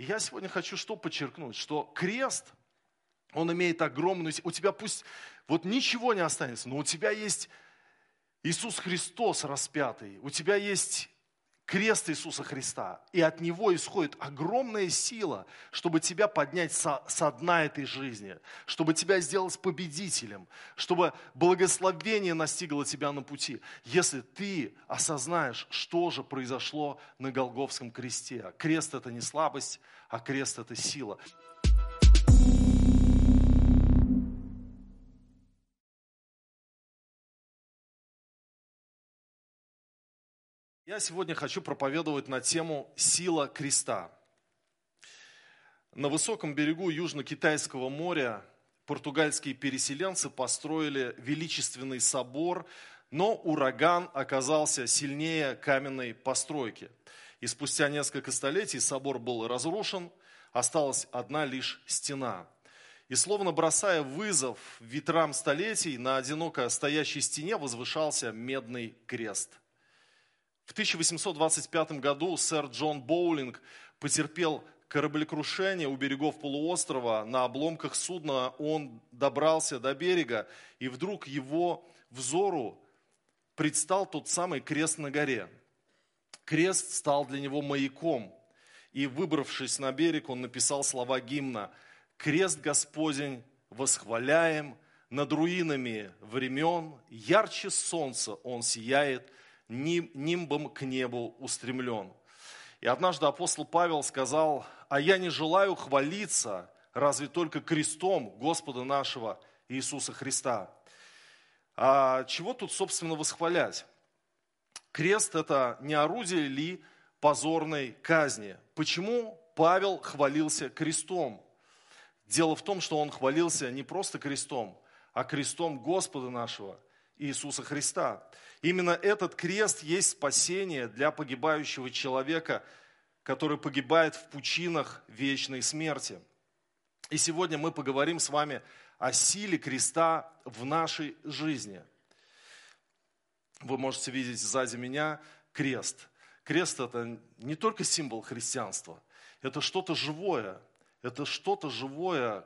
И я сегодня хочу что подчеркнуть, что крест, он имеет огромную... У тебя пусть вот ничего не останется, но у тебя есть Иисус Христос распятый, у тебя есть крест Иисуса Христа, и от Него исходит огромная сила, чтобы тебя поднять со, со дна этой жизни, чтобы тебя сделать победителем, чтобы благословение настигло тебя на пути, если ты осознаешь, что же произошло на Голговском кресте. Крест – это не слабость, а крест – это сила. Я сегодня хочу проповедовать на тему «Сила креста». На высоком берегу Южно-Китайского моря португальские переселенцы построили величественный собор, но ураган оказался сильнее каменной постройки. И спустя несколько столетий собор был разрушен, осталась одна лишь стена. И словно бросая вызов ветрам столетий, на одиноко стоящей стене возвышался медный крест – в 1825 году сэр Джон Боулинг потерпел кораблекрушение у берегов полуострова. На обломках судна он добрался до берега, и вдруг его взору предстал тот самый крест на горе. Крест стал для него маяком, и, выбравшись на берег, он написал слова гимна «Крест Господень восхваляем, над руинами времен, ярче солнца он сияет, нимбом к небу устремлен. И однажды апостол Павел сказал, а я не желаю хвалиться, разве только крестом Господа нашего Иисуса Христа. А чего тут, собственно, восхвалять? Крест – это не орудие ли позорной казни? Почему Павел хвалился крестом? Дело в том, что он хвалился не просто крестом, а крестом Господа нашего Иисуса Христа. Именно этот крест есть спасение для погибающего человека, который погибает в пучинах вечной смерти. И сегодня мы поговорим с вами о силе креста в нашей жизни. Вы можете видеть сзади меня крест. Крест – это не только символ христианства, это что-то живое, это что-то живое,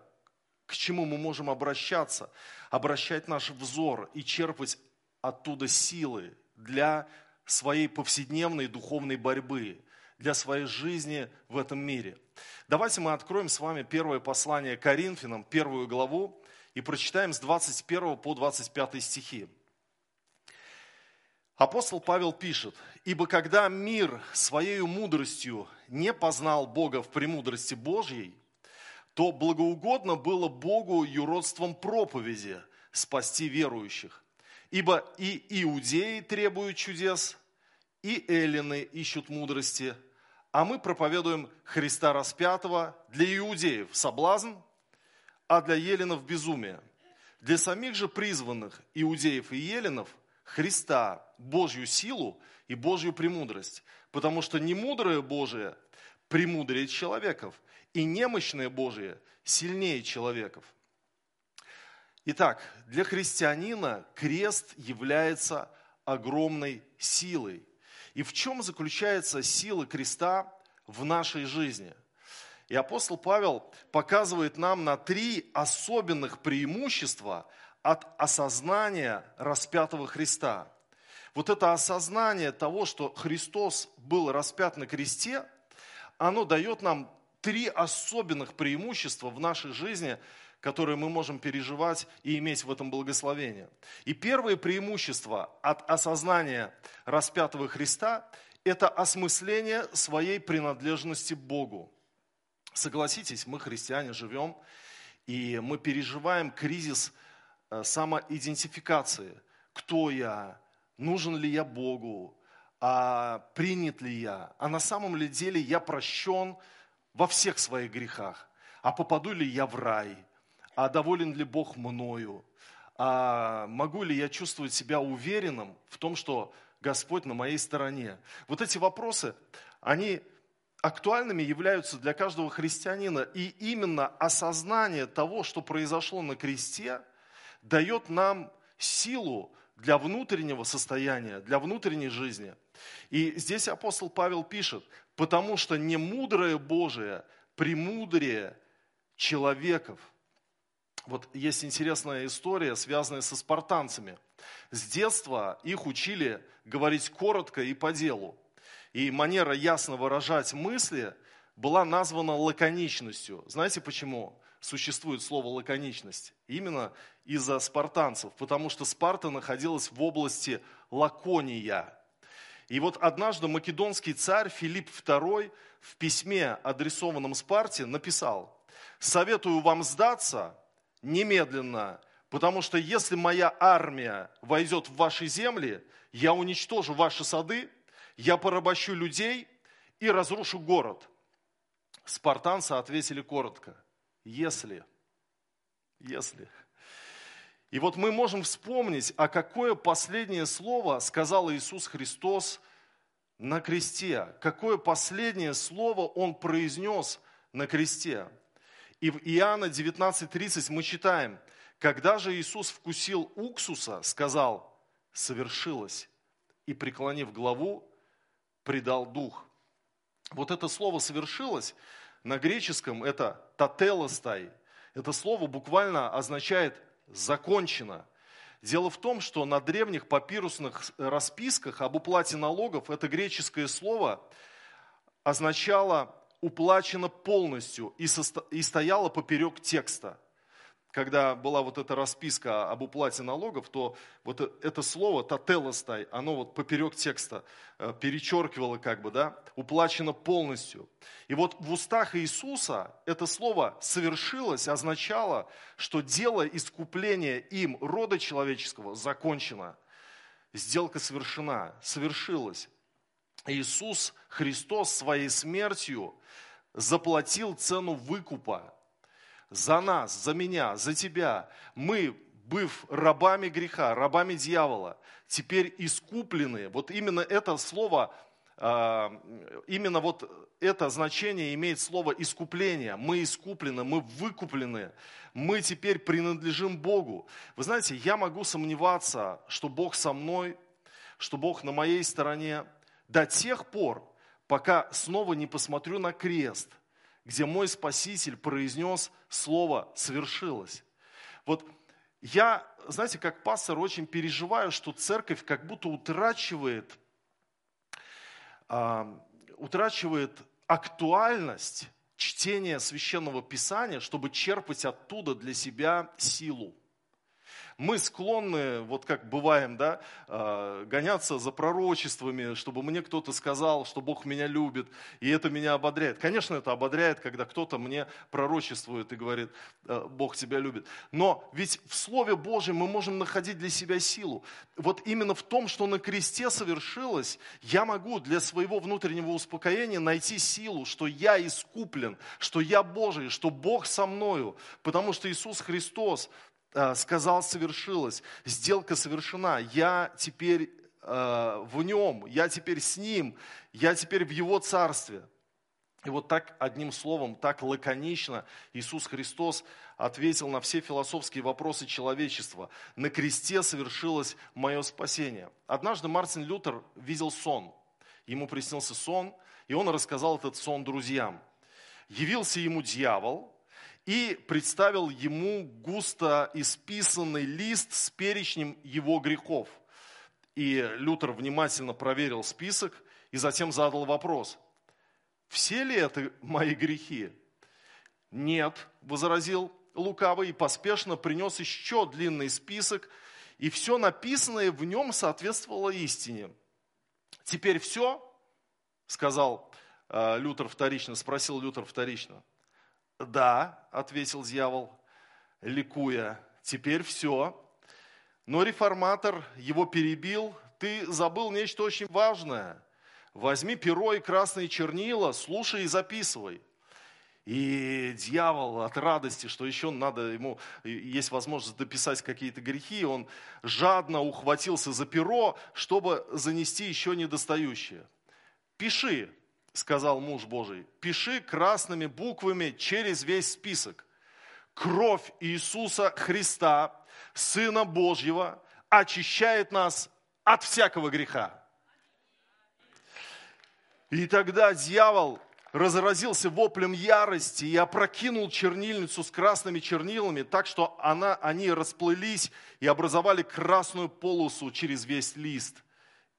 к чему мы можем обращаться, обращать наш взор и черпать оттуда силы для своей повседневной духовной борьбы, для своей жизни в этом мире. Давайте мы откроем с вами первое послание Коринфянам, первую главу, и прочитаем с 21 по 25 стихи. Апостол Павел пишет, «Ибо когда мир своей мудростью не познал Бога в премудрости Божьей, то благоугодно было Богу юродством проповеди спасти верующих. Ибо и иудеи требуют чудес, и эллины ищут мудрости, а мы проповедуем Христа распятого для иудеев соблазн, а для еленов безумие. Для самих же призванных иудеев и еленов Христа, Божью силу и Божью премудрость, потому что немудрое Божие премудрее человеков, и немощное Божие сильнее человеков. Итак, для христианина крест является огромной силой. И в чем заключается сила креста в нашей жизни? И апостол Павел показывает нам на три особенных преимущества от осознания распятого Христа. Вот это осознание того, что Христос был распят на кресте, оно дает нам три особенных преимущества в нашей жизни – которые мы можем переживать и иметь в этом благословение. И первое преимущество от осознания распятого Христа – это осмысление своей принадлежности Богу. Согласитесь, мы, христиане, живем, и мы переживаем кризис э, самоидентификации. Кто я? Нужен ли я Богу? А принят ли я? А на самом ли деле я прощен во всех своих грехах? А попаду ли я в рай? а доволен ли Бог мною, а могу ли я чувствовать себя уверенным в том, что Господь на моей стороне. Вот эти вопросы, они актуальными являются для каждого христианина. И именно осознание того, что произошло на кресте, дает нам силу для внутреннего состояния, для внутренней жизни. И здесь апостол Павел пишет, потому что не мудрое Божие премудрее человеков. Вот есть интересная история, связанная со спартанцами. С детства их учили говорить коротко и по делу. И манера ясно выражать мысли была названа лаконичностью. Знаете почему существует слово лаконичность? Именно из-за спартанцев, потому что Спарта находилась в области Лакония. И вот однажды македонский царь Филипп II в письме, адресованном Спарте, написал, «Советую вам сдаться немедленно, потому что если моя армия войдет в ваши земли, я уничтожу ваши сады, я порабощу людей и разрушу город». Спартанцы ответили коротко, «Если, если». И вот мы можем вспомнить, а какое последнее слово сказал Иисус Христос на кресте. Какое последнее слово Он произнес на кресте. И в Иоанна 19.30 мы читаем, когда же Иисус вкусил уксуса, сказал, совершилось, и, преклонив главу, предал дух. Вот это слово «совершилось» на греческом это «тателостай». Это слово буквально означает закончено. Дело в том, что на древних папирусных расписках об уплате налогов это греческое слово означало уплачено полностью и, стояло поперек текста когда была вот эта расписка об уплате налогов, то вот это слово «тателостай», оно вот поперек текста э, перечеркивало как бы, да, уплачено полностью. И вот в устах Иисуса это слово «совершилось» означало, что дело искупления им рода человеческого закончено. Сделка совершена, совершилась. Иисус Христос своей смертью заплатил цену выкупа за нас, за меня, за тебя. Мы, быв рабами греха, рабами дьявола, теперь искуплены. Вот именно это слово, а, именно вот это значение имеет слово искупление. Мы искуплены, мы выкуплены, мы теперь принадлежим Богу. Вы знаете, я могу сомневаться, что Бог со мной, что Бог на моей стороне до тех пор, пока снова не посмотрю на крест – где мой Спаситель произнес слово «свершилось». Вот я, знаете, как пастор очень переживаю, что церковь как будто утрачивает, э, утрачивает актуальность чтения священного писания, чтобы черпать оттуда для себя силу мы склонны, вот как бываем, да, а, гоняться за пророчествами, чтобы мне кто-то сказал, что Бог меня любит, и это меня ободряет. Конечно, это ободряет, когда кто-то мне пророчествует и говорит, «Э, Бог тебя любит. Но ведь в Слове Божьем мы можем находить для себя силу. Вот именно в том, что на кресте совершилось, я могу для своего внутреннего успокоения найти силу, что я искуплен, что я Божий, что Бог со мною, потому что Иисус Христос сказал, совершилось, сделка совершена, я теперь э, в нем, я теперь с ним, я теперь в его царстве. И вот так, одним словом, так лаконично Иисус Христос ответил на все философские вопросы человечества. На кресте совершилось мое спасение. Однажды Мартин Лютер видел сон. Ему приснился сон, и он рассказал этот сон друзьям. Явился ему дьявол, и представил ему густо исписанный лист с перечнем его грехов. И Лютер внимательно проверил список и затем задал вопрос, все ли это мои грехи? Нет, возразил лукавый и поспешно принес еще длинный список, и все написанное в нем соответствовало истине. Теперь все, сказал э, Лютер вторично, спросил Лютер вторично – да, ответил дьявол, ликуя, теперь все. Но реформатор его перебил, ты забыл нечто очень важное. Возьми перо и красные чернила, слушай и записывай. И дьявол от радости, что еще надо ему, есть возможность дописать какие-то грехи, он жадно ухватился за перо, чтобы занести еще недостающее. Пиши, сказал муж Божий, пиши красными буквами через весь список. Кровь Иисуса Христа, Сына Божьего, очищает нас от всякого греха. И тогда дьявол разразился воплем ярости и опрокинул чернильницу с красными чернилами, так что она, они расплылись и образовали красную полосу через весь лист.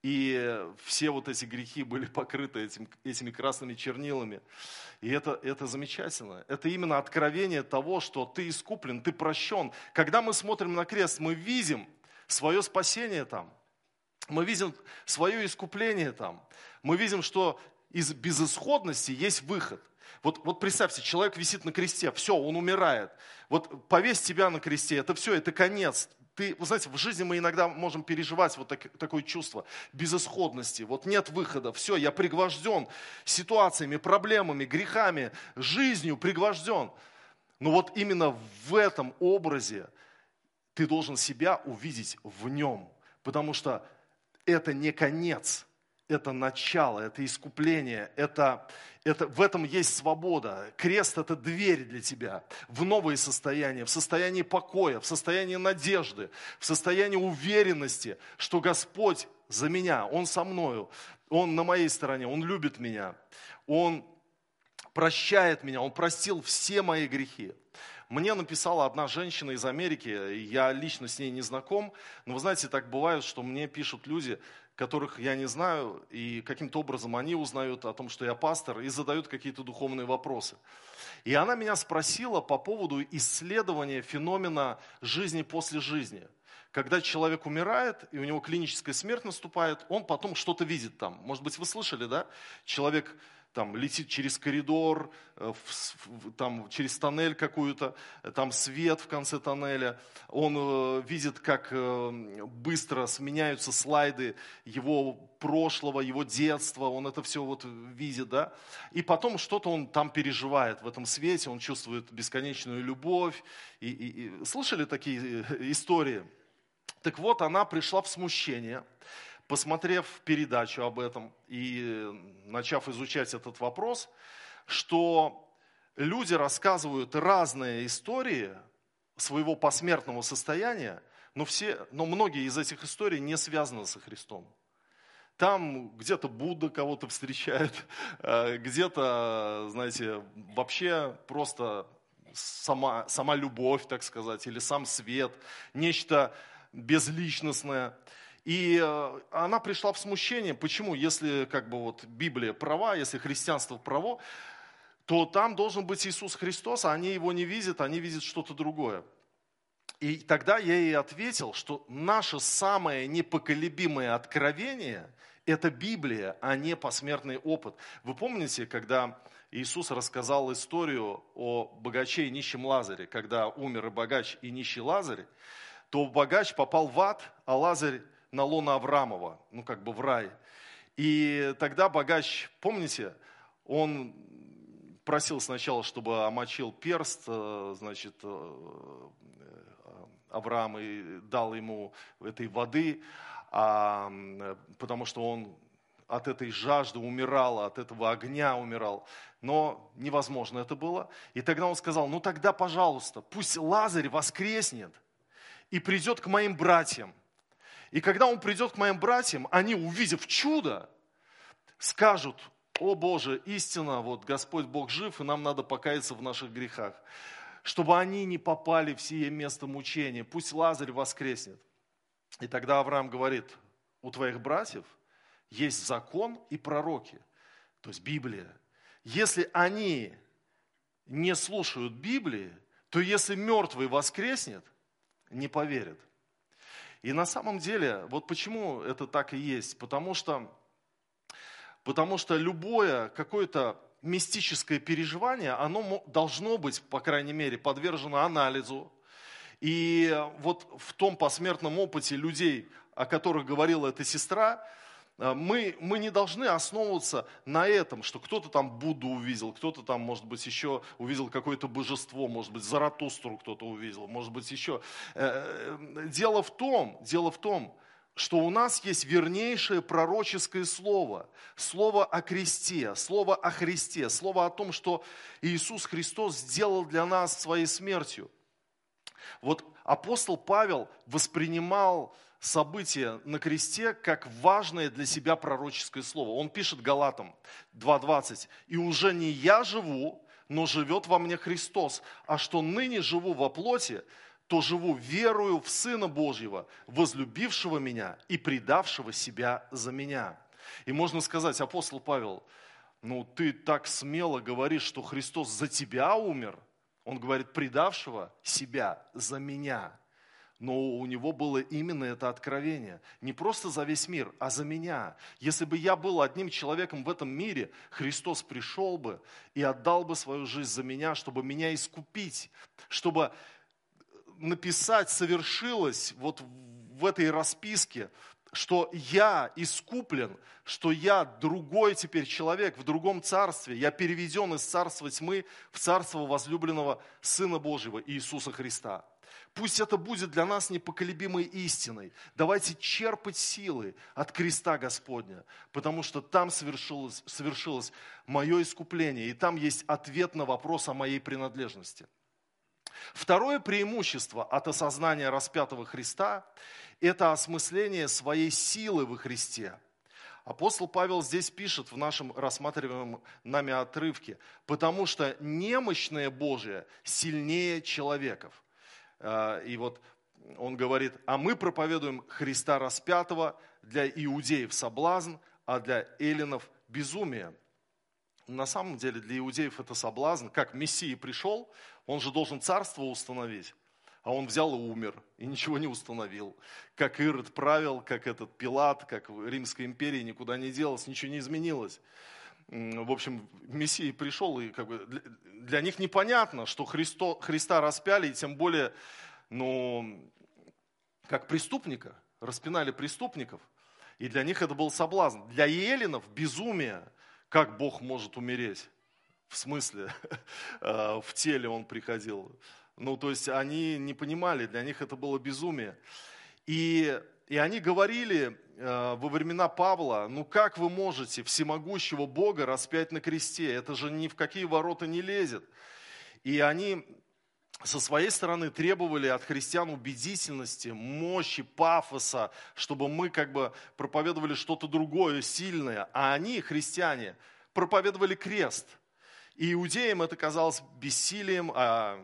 И все вот эти грехи были покрыты этим, этими красными чернилами. И это, это замечательно. Это именно откровение того, что ты искуплен, ты прощен. Когда мы смотрим на крест, мы видим свое спасение там. Мы видим свое искупление там. Мы видим, что из безысходности есть выход. Вот, вот представьте, человек висит на кресте, все, он умирает. Вот повесь тебя на кресте, это все, это конец. Ты, вы знаете, в жизни мы иногда можем переживать вот так, такое чувство безысходности. Вот нет выхода, все, я пригвожден ситуациями, проблемами, грехами, жизнью пригвожден. Но вот именно в этом образе ты должен себя увидеть в нем, потому что это не конец, это начало, это искупление, это, это, в этом есть свобода. Крест – это дверь для тебя в новые состояния, в состоянии покоя, в состоянии надежды, в состоянии уверенности, что Господь за меня, Он со мною, Он на моей стороне, Он любит меня, Он прощает меня, Он простил все мои грехи. Мне написала одна женщина из Америки, я лично с ней не знаком, но вы знаете, так бывает, что мне пишут люди, которых я не знаю, и каким-то образом они узнают о том, что я пастор, и задают какие-то духовные вопросы. И она меня спросила по поводу исследования феномена жизни после жизни. Когда человек умирает, и у него клиническая смерть наступает, он потом что-то видит там. Может быть, вы слышали, да? Человек там летит через коридор, э, там через тоннель какую-то, там свет в конце тоннеля, он э, видит, как э, быстро сменяются слайды его прошлого, его детства, он это все вот видит, да, и потом что-то он там переживает в этом свете, он чувствует бесконечную любовь, и, и, и. Слышали такие истории? Так вот, она пришла в смущение, посмотрев передачу об этом и начав изучать этот вопрос, что люди рассказывают разные истории своего посмертного состояния, но, все, но многие из этих историй не связаны со Христом. Там где-то Будда кого-то встречает, э, где-то, знаете, вообще просто сама, сама любовь, так сказать, или сам свет, нечто безличностное. И э, она пришла в смущение. Почему? Если как бы вот Библия права, если христианство право, то там должен быть Иисус Христос, а они его не видят, они видят что-то другое. И тогда я ей ответил, что наше самое непоколебимое откровение – это Библия, а не посмертный опыт. Вы помните, когда Иисус рассказал историю о богаче и нищем Лазаре, когда умер и богач, и нищий Лазарь, то богач попал в ад, а Лазарь на лона Аврамова, ну как бы в рай. И тогда богач, помните, он просил сначала, чтобы омочил перст, э, значит, э, Авраам и дал ему этой воды, а, потому что он от этой жажды умирал, от этого огня умирал. Но невозможно это было. И тогда он сказал, ну тогда, пожалуйста, пусть Лазарь воскреснет и придет к моим братьям – и когда он придет к моим братьям, они, увидев чудо, скажут, о Боже, истина, вот Господь Бог жив, и нам надо покаяться в наших грехах. Чтобы они не попали в сие место мучения, пусть Лазарь воскреснет. И тогда Авраам говорит, у твоих братьев есть закон и пророки, то есть Библия. Если они не слушают Библии, то если мертвый воскреснет, не поверят. И на самом деле, вот почему это так и есть? Потому что, потому что любое какое-то мистическое переживание, оно должно быть, по крайней мере, подвержено анализу. И вот в том посмертном опыте людей, о которых говорила эта сестра, мы, мы не должны основываться на этом, что кто-то там Будду увидел, кто-то там, может быть, еще увидел какое-то божество, может быть, Заратустру кто-то увидел, может быть, еще. Э, э, дело в том, дело в том, что у нас есть вернейшее пророческое слово, слово о кресте, слово о Христе, слово о том, что Иисус Христос сделал для нас своей смертью. Вот апостол Павел воспринимал событие на кресте как важное для себя пророческое слово. Он пишет Галатам 2.20. «И уже не я живу, но живет во мне Христос, а что ныне живу во плоти, то живу верою в Сына Божьего, возлюбившего меня и предавшего себя за меня». И можно сказать, апостол Павел, ну ты так смело говоришь, что Христос за тебя умер. Он говорит, предавшего себя за меня но у него было именно это откровение. Не просто за весь мир, а за меня. Если бы я был одним человеком в этом мире, Христос пришел бы и отдал бы свою жизнь за меня, чтобы меня искупить, чтобы написать совершилось вот в этой расписке, что я искуплен, что я другой теперь человек в другом царстве. Я переведен из царства тьмы в царство возлюбленного Сына Божьего Иисуса Христа. Пусть это будет для нас непоколебимой истиной. Давайте черпать силы от креста Господня, потому что там совершилось, совершилось мое искупление, и там есть ответ на вопрос о моей принадлежности. Второе преимущество от осознания распятого Христа – это осмысление своей силы во Христе. Апостол Павел здесь пишет в нашем рассматриваемом нами отрывке, потому что немощное Божие сильнее человеков. А, и вот он говорит, а мы проповедуем Христа распятого для иудеев соблазн, а для эллинов безумие. На самом деле для иудеев это соблазн. Как Мессия пришел, он же должен царство установить. А он взял и умер, и ничего не установил. Как Ирод правил, как этот Пилат, как Римская империя никуда не делась, ничего не изменилось в общем, Мессия пришел, и как бы для них непонятно, что Христо, Христа распяли, и тем более, ну, как преступника, распинали преступников, и для них это был соблазн. Для еленов безумие, как Бог может умереть, в смысле, э, в теле он приходил. Ну, то есть они не понимали, для них это было безумие. И, и они говорили, Э, во времена Павла, ну как вы можете всемогущего Бога распять на кресте? Это же ни в какие ворота не лезет. И они со своей стороны требовали от христиан убедительности, мощи, пафоса, чтобы мы как бы проповедовали что-то другое, сильное. А они, христиане, проповедовали крест. И иудеям это казалось бессилием, а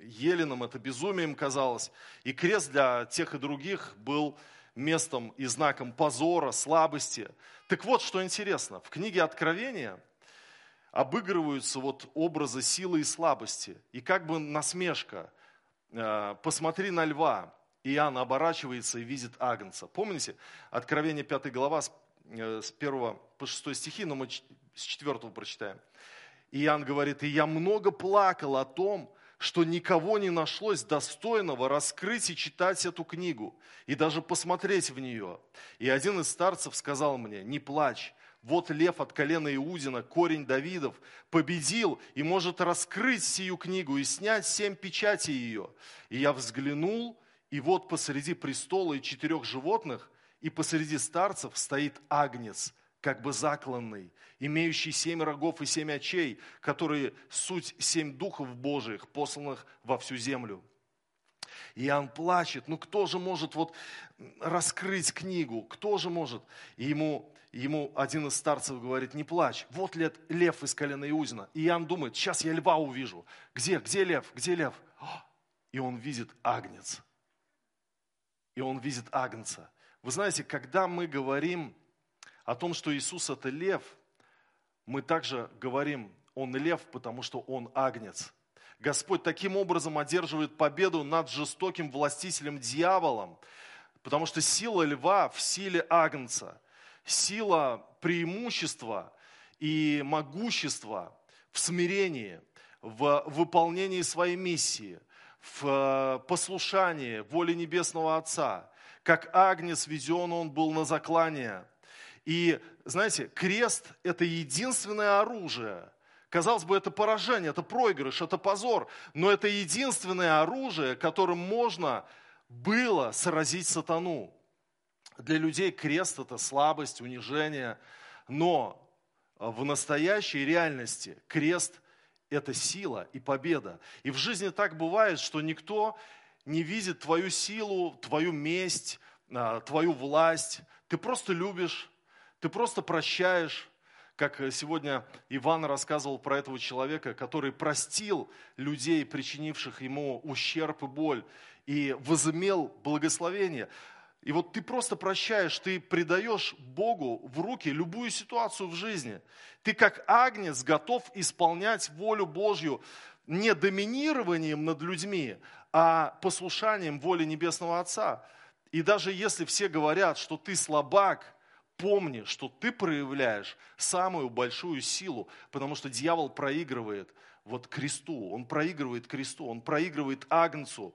еленам это безумием казалось. И крест для тех и других был местом и знаком позора, слабости. Так вот, что интересно, в книге Откровения обыгрываются вот образы силы и слабости. И как бы насмешка, э, посмотри на льва, Иоанн оборачивается и видит Агнца. Помните, Откровение 5 глава с 1 э, по 6 стихи, но мы с 4 прочитаем. Иоанн говорит, и я много плакал о том, что никого не нашлось достойного раскрыть и читать эту книгу, и даже посмотреть в нее. И один из старцев сказал мне, не плачь, вот лев от колена Иудина, корень Давидов, победил и может раскрыть сию книгу и снять семь печатей ее. И я взглянул, и вот посреди престола и четырех животных, и посреди старцев стоит агнец, как бы закланный, имеющий семь рогов и семь очей, которые суть семь духов Божиих, посланных во всю землю. И Иоанн плачет, ну кто же может вот раскрыть книгу, кто же может? И ему, ему один из старцев говорит, не плачь, вот лет, лев из колена Иузина. И Иоанн думает, сейчас я льва увижу. Где, где лев, где лев? И он видит агнец. И он видит агнца. Вы знаете, когда мы говорим о том, что Иисус это лев, мы также говорим, он лев, потому что он агнец. Господь таким образом одерживает победу над жестоким властителем дьяволом, потому что сила льва в силе агнца, сила преимущества и могущества в смирении, в выполнении своей миссии, в послушании воле Небесного Отца. Как агнец везен он был на заклание – и, знаете, крест – это единственное оружие. Казалось бы, это поражение, это проигрыш, это позор. Но это единственное оружие, которым можно было сразить сатану. Для людей крест – это слабость, унижение. Но в настоящей реальности крест – это сила и победа. И в жизни так бывает, что никто не видит твою силу, твою месть, а, твою власть, ты просто любишь, ты просто прощаешь, как сегодня Иван рассказывал про этого человека, который простил людей, причинивших ему ущерб и боль, и возымел благословение. И вот ты просто прощаешь, ты предаешь Богу в руки любую ситуацию в жизни. Ты как агнец готов исполнять волю Божью не доминированием над людьми, а послушанием воли Небесного Отца. И даже если все говорят, что ты слабак, помни, что ты проявляешь самую большую силу, потому что дьявол проигрывает вот кресту, он проигрывает кресту, он проигрывает агнцу.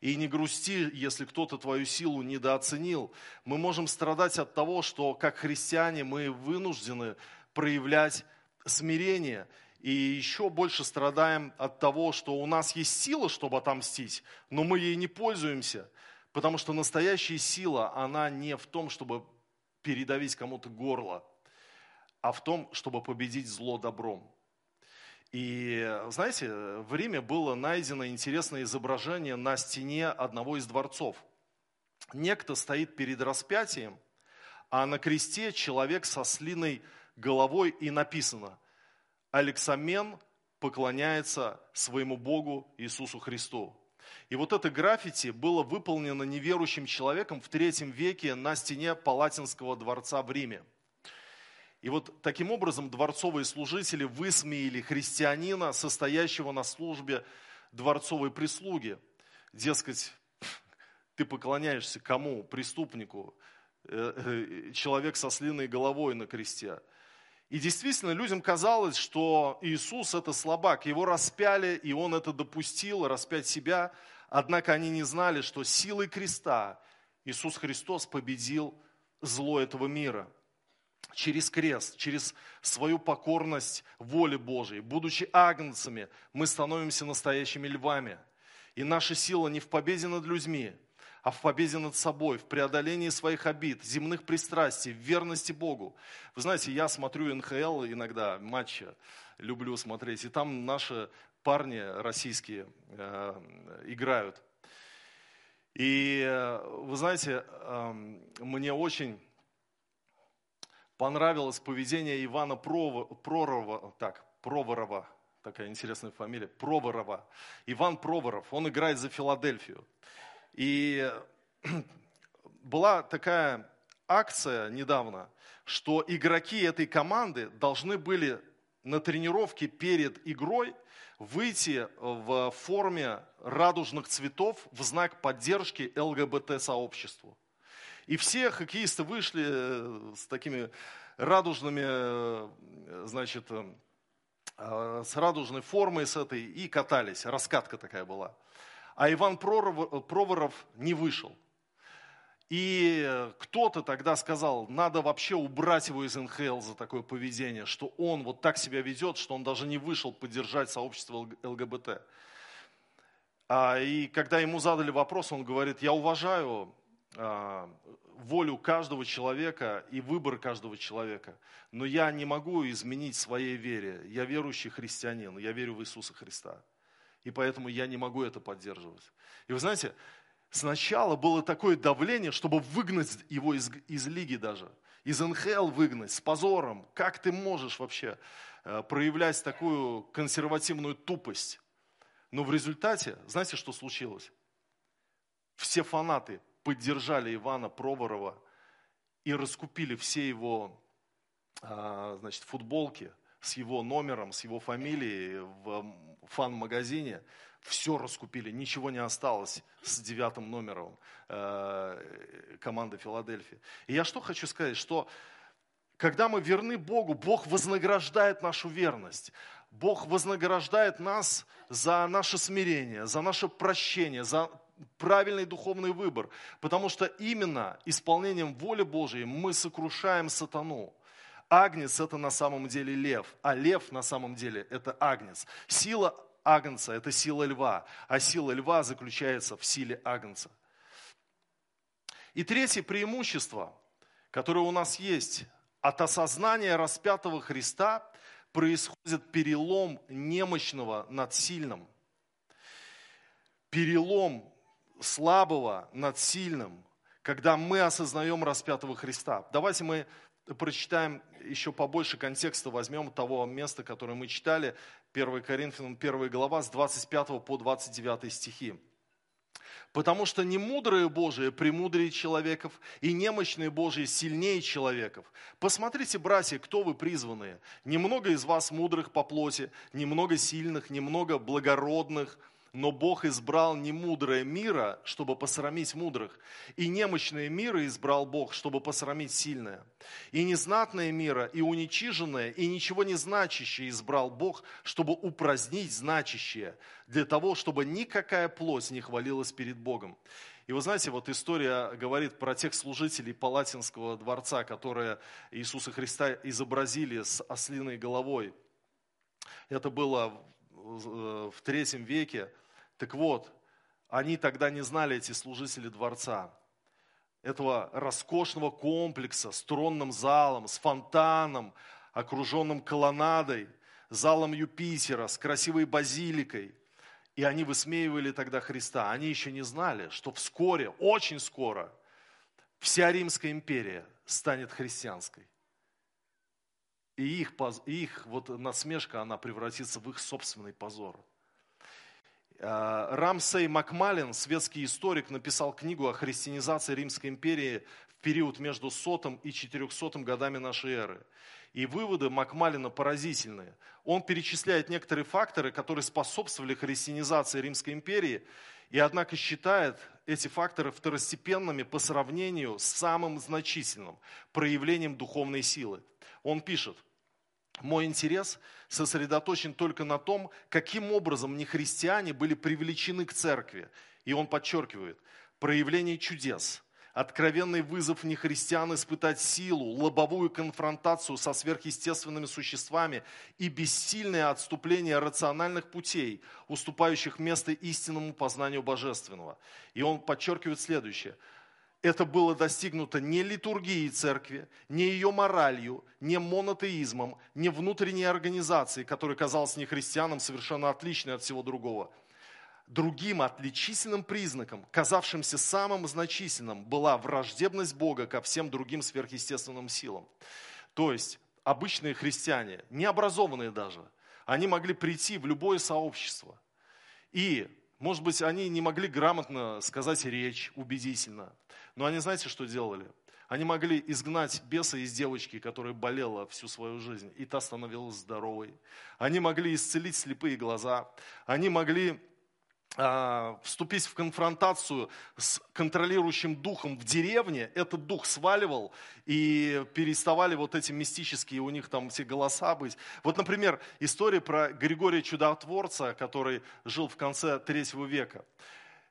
И не грусти, если кто-то твою силу недооценил. Мы можем страдать от того, что как христиане мы вынуждены проявлять смирение. И еще больше страдаем от того, что у нас есть сила, чтобы отомстить, но мы ей не пользуемся. Потому что настоящая сила, она не в том, чтобы передавить кому-то горло, а в том, чтобы победить зло добром. И знаете, в Риме было найдено интересное изображение на стене одного из дворцов. Некто стоит перед распятием, а на кресте человек со слиной головой и написано «Алексамен поклоняется своему Богу Иисусу Христу». И вот это граффити было выполнено неверующим человеком в третьем веке на стене Палатинского дворца в Риме – и вот таким образом дворцовые служители высмеяли христианина, состоящего на службе дворцовой прислуги. Дескать, ты поклоняешься кому? Преступнику, э, э, человек со слиной головой на кресте. И действительно, людям казалось, что Иисус это слабак. Его распяли, и он это допустил, распять себя. Однако они не знали, что силой креста Иисус Христос победил зло этого мира – через крест, через свою покорность воле Божией, будучи агнцами, мы становимся настоящими львами. И наша сила не в победе над людьми, а в победе над собой, в преодолении своих обид, земных пристрастий, в верности Богу. Вы знаете, я смотрю НХЛ иногда, матчи, люблю смотреть, и там наши парни российские э, играют. И э, вы знаете, э, мне очень понравилось поведение Ивана Пророва, так, Проворова, такая интересная фамилия, Проворова. Иван Проворов, он играет за Филадельфию. И была такая акция недавно, что игроки этой команды должны были на тренировке перед игрой выйти в форме радужных цветов в знак поддержки ЛГБТ-сообществу. И все хоккеисты вышли э, с такими радужными, э, значит, э, с радужной формой с этой и катались. Раскатка такая была. А Иван Проворов не вышел. И кто-то тогда сказал, надо вообще убрать его из НХЛ за такое поведение, что он вот так себя ведет, что он даже не вышел поддержать сообщество ЛГБТ. А, и когда ему задали вопрос, он говорит, я уважаю а, волю каждого человека и выбор каждого человека. Но я не могу изменить своей вере. Я верующий христианин, я верю в Иисуса Христа. И поэтому я не могу это поддерживать. И вы знаете, сначала было такое давление, чтобы выгнать его из, из лиги даже. Из НХЛ выгнать, с позором. Как ты можешь вообще э, проявлять такую консервативную тупость? Но в результате, знаете, что случилось? Все фанаты поддержали Ивана Проворова и раскупили все его а, значит, футболки с его номером, с его фамилией в фан-магазине. Все раскупили, ничего не осталось с девятым номером э, команды Филадельфии. И я что хочу сказать, что когда мы верны Богу, Бог вознаграждает нашу верность. Бог вознаграждает нас за наше смирение, за наше прощение, за правильный духовный выбор, потому что именно исполнением воли Божией мы сокрушаем сатану. Агнец – это на самом деле лев, а лев на самом деле – это агнец. Сила агнца – это сила льва, а сила льва заключается в силе агнца. И третье преимущество, которое у нас есть, от осознания распятого Христа происходит перелом немощного над сильным. Перелом слабого над сильным, когда мы осознаем распятого Христа. Давайте мы прочитаем еще побольше контекста, возьмем того места, которое мы читали, 1 Коринфянам 1 глава с 25 по 29 стихи. Потому что не мудрые Божии премудрее человеков, и немощные Божии сильнее человеков. Посмотрите, братья, кто вы призванные. Немного из вас мудрых по плоти, немного сильных, немного благородных – но Бог избрал не мудрое мира, чтобы посрамить мудрых, и немощное мира избрал Бог, чтобы посрамить сильное. И незнатное мира, и уничиженное, и ничего не значащее избрал Бог, чтобы упразднить значащее, для того, чтобы никакая плоть не хвалилась перед Богом. И вы знаете, вот история говорит про тех служителей Палатинского дворца, которые Иисуса Христа изобразили с ослиной головой. Это было в третьем веке. Так вот, они тогда не знали, эти служители дворца, этого роскошного комплекса с тронным залом, с фонтаном, окруженным колоннадой, залом Юпитера, с красивой базиликой. И они высмеивали тогда Христа. Они еще не знали, что вскоре, очень скоро, вся Римская империя станет христианской. И их, их вот насмешка, она превратится в их собственный позор. Э, Рамсей Макмалин, светский историк, написал книгу о христианизации Римской империи в период между сотым и 400 годами нашей эры. И выводы Макмалина поразительные. Он перечисляет некоторые факторы, которые способствовали христианизации Римской империи, и однако считает эти факторы второстепенными по сравнению с самым значительным проявлением духовной силы. Он пишет – мой интерес сосредоточен только на том, каким образом нехристиане были привлечены к церкви. И он подчеркивает, проявление чудес, откровенный вызов нехристиан испытать силу, лобовую конфронтацию со сверхъестественными существами и бессильное отступление рациональных путей, уступающих место истинному познанию божественного. И он подчеркивает следующее – это было достигнуто не литургией церкви, не ее моралью, не монотеизмом, не внутренней организацией, которая казалась нехристианам совершенно отличной от всего другого. Другим отличительным признаком, казавшимся самым значительным, была враждебность Бога ко всем другим сверхъестественным силам. То есть обычные христиане, необразованные даже, они могли прийти в любое сообщество. И, может быть, они не могли грамотно сказать речь убедительно – но они знаете, что делали? Они могли изгнать беса из девочки, которая болела всю свою жизнь, и та становилась здоровой. Они могли исцелить слепые глаза. Они могли а, вступить в конфронтацию с контролирующим духом в деревне, этот дух сваливал, и переставали вот эти мистические у них там все голоса быть. Вот, например, история про Григория Чудотворца, который жил в конце третьего века.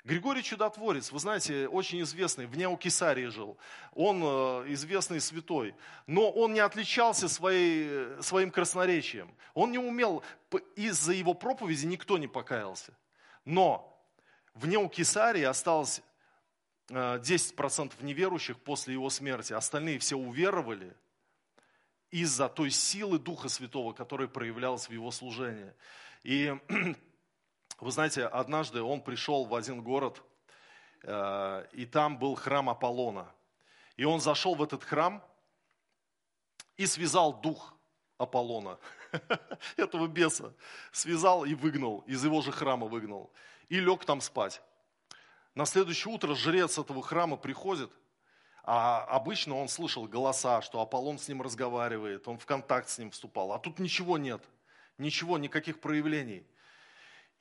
Григорий Чудотворец, вы знаете, очень известный, в Неокесарии жил. Он э, известный святой. Но он не отличался своей, своим красноречием. Он не умел, из-за его проповеди никто не покаялся. Но в Неокесарии осталось 10% э, неверующих после его смерти. Остальные все уверовали из-за той силы Духа Святого, которая проявлялась в его служении. И Вы знаете, однажды он пришел в один город, э, и там был храм Аполлона. И он зашел в этот храм и связал дух Аполлона, этого беса, связал и выгнал, из его же храма выгнал, и лег там спать. На следующее утро жрец этого храма приходит, а обычно он слышал голоса, что Аполлон с ним разговаривает, он в контакт с ним вступал, а тут ничего нет, ничего, никаких проявлений.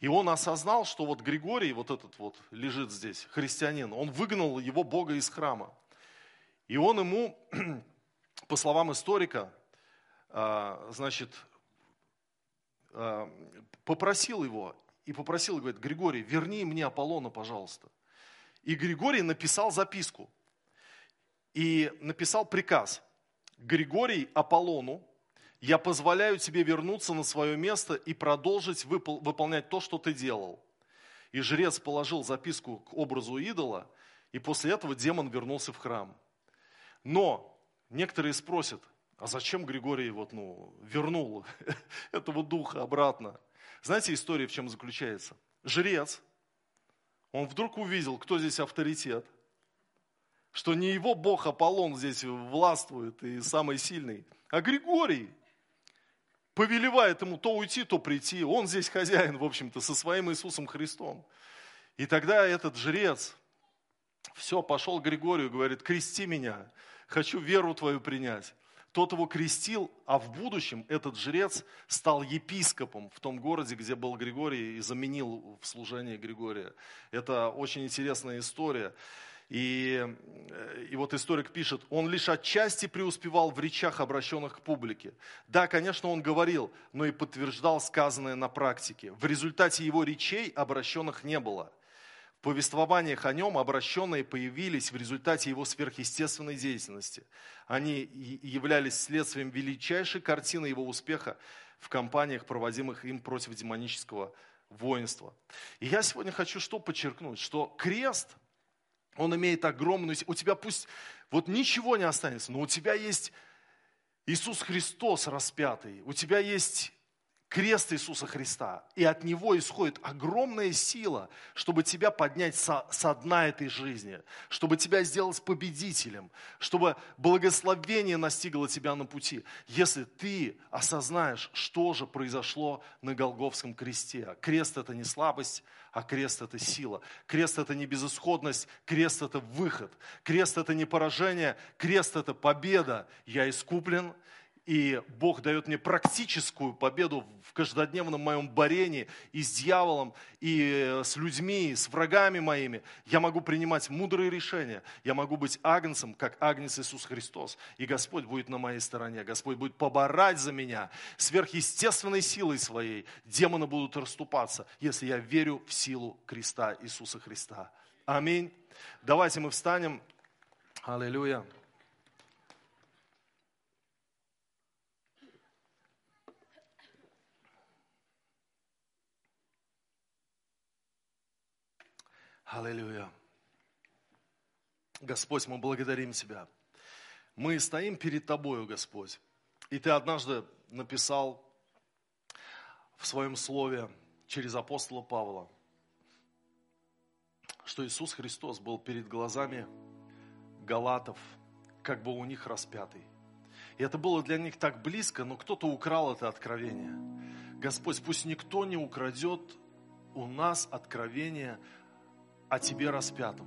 И он осознал, что вот Григорий, вот этот вот лежит здесь, христианин, он выгнал его Бога из храма. И он ему, по словам историка, а, значит, а, попросил его, и попросил, говорит, Григорий, верни мне Аполлона, пожалуйста. И Григорий написал записку. И написал приказ. Григорий Аполлону, я позволяю тебе вернуться на свое место и продолжить выпол- выполнять то, что ты делал. И жрец положил записку к образу идола, и после этого демон вернулся в храм. Но некоторые спросят, а зачем Григорий вот, ну, вернул этого духа обратно? Знаете, история в чем заключается? Жрец, он вдруг увидел, кто здесь авторитет. Что не его бог Аполлон здесь властвует и самый сильный, а Григорий повелевает ему то уйти, то прийти. Он здесь хозяин, в общем-то, со своим Иисусом Христом. И тогда этот жрец, все, пошел к Григорию, говорит, крести меня, хочу веру твою принять. Тот его крестил, а в будущем этот жрец стал епископом в том городе, где был Григорий, и заменил в служении Григория. Это очень интересная история. И, и вот историк пишет, он лишь отчасти преуспевал в речах, обращенных к публике. Да, конечно, он говорил, но и подтверждал сказанное на практике. В результате его речей обращенных не было – повествованиях о нем обращенные появились в результате его сверхъестественной деятельности. Они являлись следствием величайшей картины его успеха в кампаниях, проводимых им против демонического воинства. И я сегодня хочу что подчеркнуть, что крест, он имеет огромную... У тебя пусть вот ничего не останется, но у тебя есть Иисус Христос распятый, у тебя есть крест Иисуса Христа. И от него исходит огромная сила, чтобы тебя поднять со, со дна этой жизни, чтобы тебя сделать победителем, чтобы благословение настигло тебя на пути. Если ты осознаешь, что же произошло на Голговском кресте. Крест это не слабость, а крест это сила. Крест это не безысходность, крест это выход. Крест это не поражение, крест это победа. Я искуплен, и Бог дает мне практическую победу в каждодневном моем борении и с дьяволом, и с людьми, и с врагами моими. Я могу принимать мудрые решения. Я могу быть агнцем, как агнец Иисус Христос. И Господь будет на моей стороне. Господь будет поборать за меня сверхъестественной силой своей. Демоны будут расступаться, если я верю в силу креста Иисуса Христа. Аминь. Давайте мы встанем. Аллилуйя. Аллилуйя. Господь, мы благодарим Тебя. Мы стоим перед Тобою, Господь. И Ты однажды написал в своем слове через апостола Павла, что Иисус Христос был перед глазами галатов, как бы у них распятый. И это было для них так близко, но кто-то украл это откровение. Господь, пусть никто не украдет у нас откровение о Тебе распятом,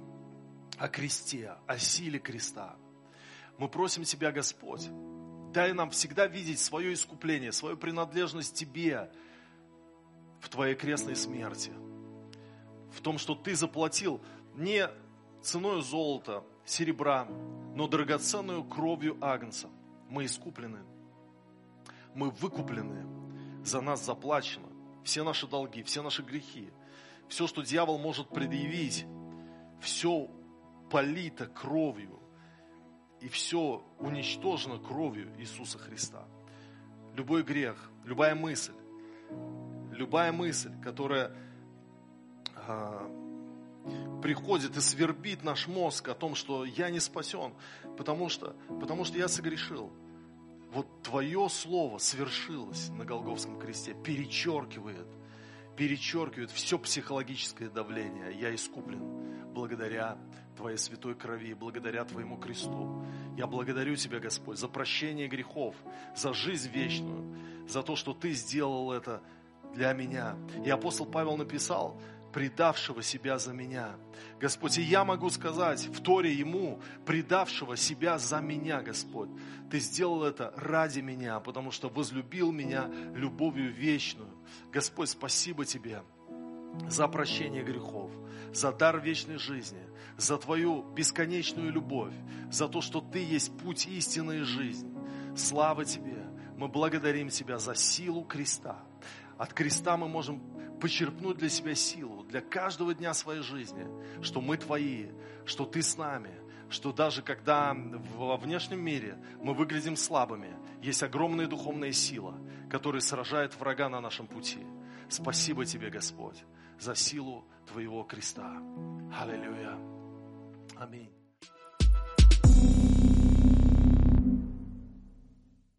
о кресте, о силе креста. Мы просим Тебя, Господь, дай нам всегда видеть свое искупление, свою принадлежность Тебе в Твоей крестной смерти, в том, что Ты заплатил не ценой золота, серебра, но драгоценную кровью Агнца. Мы искуплены, мы выкуплены, за нас заплачено. Все наши долги, все наши грехи – все, что дьявол может предъявить, все полито кровью, и все уничтожено кровью Иисуса Христа. Любой грех, любая мысль, любая мысль, которая а, приходит и свербит наш мозг о том, что я не спасен, потому что, потому что я согрешил. Вот Твое Слово свершилось на Голговском кресте, перечеркивает – перечеркивает все психологическое давление. Я искуплен благодаря Твоей святой крови, благодаря Твоему кресту. Я благодарю Тебя, Господь, за прощение грехов, за жизнь вечную, за то, что Ты сделал это для меня. И апостол Павел написал, предавшего себя за меня. Господь, и я могу сказать в Торе Ему, предавшего себя за меня, Господь. Ты сделал это ради меня, потому что возлюбил меня любовью вечную. Господь, спасибо Тебе за прощение грехов, за дар вечной жизни, за Твою бесконечную любовь, за то, что Ты есть путь истины и жизнь. Слава Тебе! Мы благодарим Тебя за силу креста. От креста мы можем почерпнуть для себя силу для каждого дня своей жизни, что мы Твои, что Ты с нами, что даже когда во внешнем мире мы выглядим слабыми, есть огромная духовная сила, которая сражает врага на нашем пути. Спасибо Тебе, Господь, за силу Твоего креста. Аллилуйя. Аминь.